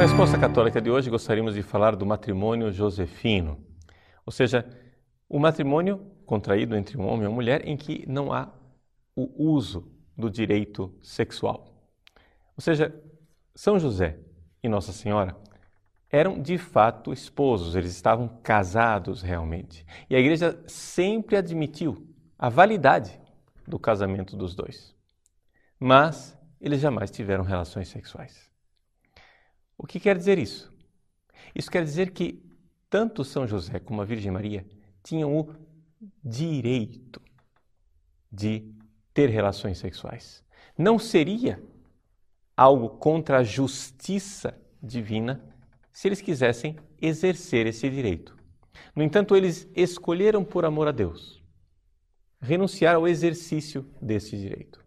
Na resposta católica de hoje, gostaríamos de falar do matrimônio josefino, ou seja, o matrimônio contraído entre um homem e uma mulher em que não há o uso do direito sexual. Ou seja, São José e Nossa Senhora eram de fato esposos, eles estavam casados realmente. E a igreja sempre admitiu a validade do casamento dos dois. Mas eles jamais tiveram relações sexuais. O que quer dizer isso? Isso quer dizer que tanto São José como a Virgem Maria tinham o direito de ter relações sexuais. Não seria algo contra a justiça divina se eles quisessem exercer esse direito. No entanto, eles escolheram por amor a Deus renunciar ao exercício desse direito.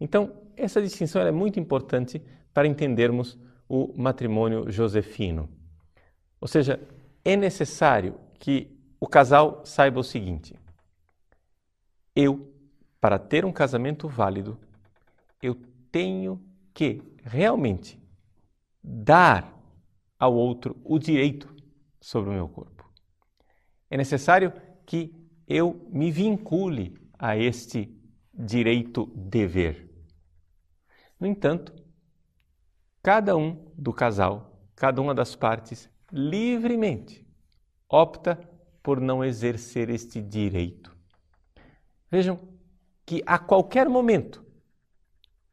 Então, essa distinção é muito importante para entendermos o matrimônio josefino. Ou seja, é necessário que o casal saiba o seguinte: eu, para ter um casamento válido, eu tenho que realmente dar ao outro o direito sobre o meu corpo. É necessário que eu me vincule a este direito-dever. No entanto, cada um do casal, cada uma das partes, livremente opta por não exercer este direito. Vejam que a qualquer momento,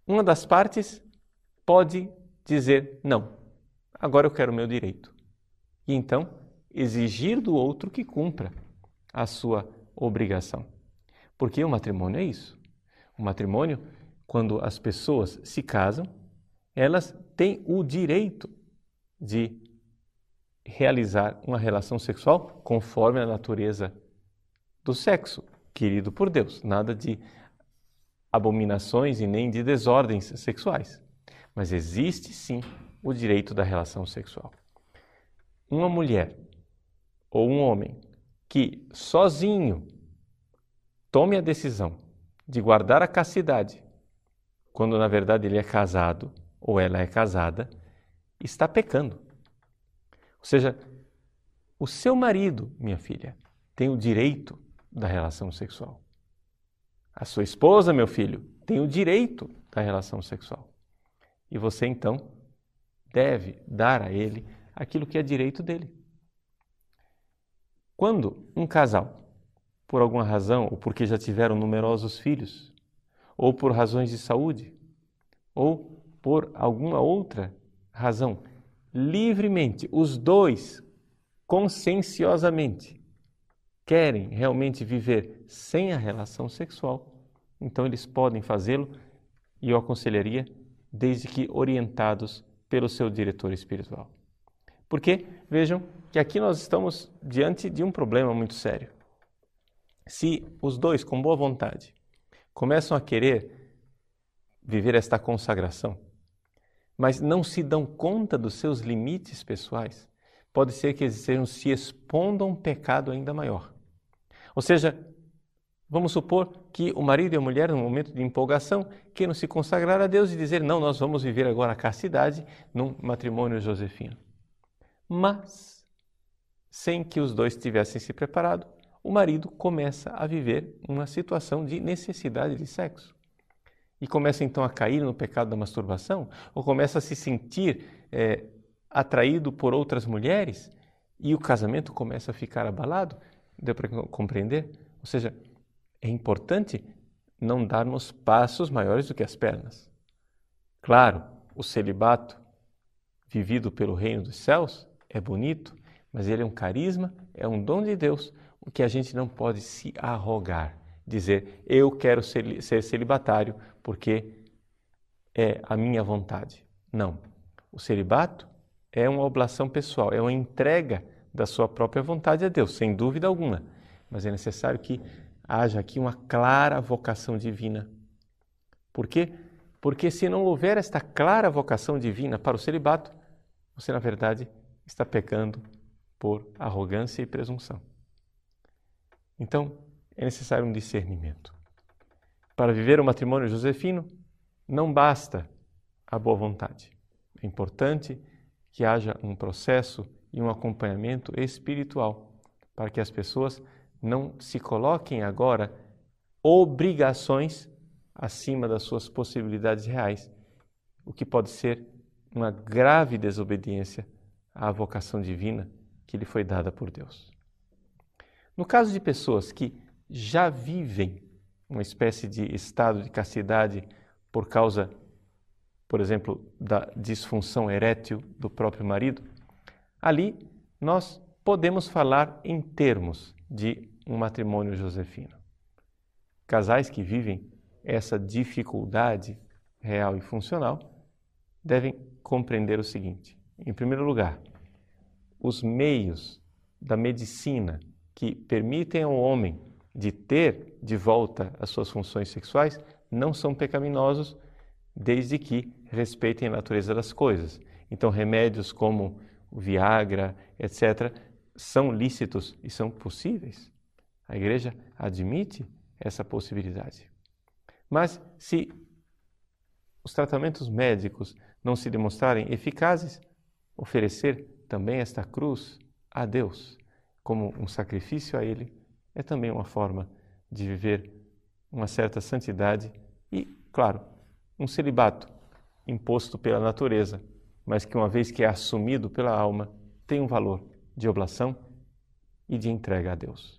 uma das partes pode dizer não agora eu quero o meu direito. E então exigir do outro que cumpra a sua obrigação. Porque o matrimônio é isso. O matrimônio, quando as pessoas se casam, elas têm o direito de realizar uma relação sexual conforme a natureza do sexo, querido por Deus. Nada de abominações e nem de desordens sexuais. Mas existe sim o direito da relação sexual. Uma mulher ou um homem que sozinho tome a decisão de guardar a castidade, quando na verdade ele é casado ou ela é casada, está pecando. Ou seja, o seu marido, minha filha, tem o direito da relação sexual. A sua esposa, meu filho, tem o direito da relação sexual. E você então deve dar a ele aquilo que é direito dele. Quando um casal, por alguma razão, ou porque já tiveram numerosos filhos, ou por razões de saúde, ou por alguma outra razão, livremente, os dois, conscienciosamente, querem realmente viver sem a relação sexual, então eles podem fazê-lo e eu aconselharia, desde que orientados pelo seu diretor espiritual. Porque, vejam que aqui nós estamos diante de um problema muito sério. Se os dois, com boa vontade, começam a querer viver esta consagração, mas não se dão conta dos seus limites pessoais, pode ser que eles se expondo a um pecado ainda maior. Ou seja, Vamos supor que o marido e a mulher, no momento de empolgação, queiram se consagrar a Deus e dizer: não, nós vamos viver agora a castidade num matrimônio josefino. Mas, sem que os dois tivessem se preparado, o marido começa a viver uma situação de necessidade de sexo. E começa então a cair no pecado da masturbação, ou começa a se sentir é, atraído por outras mulheres, e o casamento começa a ficar abalado. Deu para compreender? Ou seja, é importante não darmos passos maiores do que as pernas. Claro, o celibato vivido pelo reino dos céus é bonito, mas ele é um carisma, é um dom de Deus, o que a gente não pode se arrogar, dizer eu quero ser, ser celibatário porque é a minha vontade. Não. O celibato é uma oblação pessoal, é uma entrega da sua própria vontade a Deus, sem dúvida alguma. Mas é necessário que haja aqui uma clara vocação divina. Por quê? Porque se não houver esta clara vocação divina para o celibato, você na verdade está pecando por arrogância e presunção. Então, é necessário um discernimento. Para viver o matrimônio josefino, não basta a boa vontade. É importante que haja um processo e um acompanhamento espiritual, para que as pessoas não se coloquem agora obrigações acima das suas possibilidades reais, o que pode ser uma grave desobediência à vocação divina que lhe foi dada por Deus. No caso de pessoas que já vivem uma espécie de estado de castidade por causa por exemplo, da disfunção erétil do próprio marido, ali nós podemos falar em termos de um matrimônio josefino. Casais que vivem essa dificuldade real e funcional devem compreender o seguinte: em primeiro lugar, os meios da medicina que permitem ao homem de ter de volta as suas funções sexuais não são pecaminosos desde que respeitem a natureza das coisas. Então, remédios como o Viagra, etc., são lícitos e são possíveis. A igreja admite essa possibilidade. Mas se os tratamentos médicos não se demonstrarem eficazes, oferecer também esta cruz a Deus como um sacrifício a Ele é também uma forma de viver uma certa santidade e, claro, um celibato imposto pela natureza, mas que uma vez que é assumido pela alma, tem um valor de oblação e de entrega a Deus.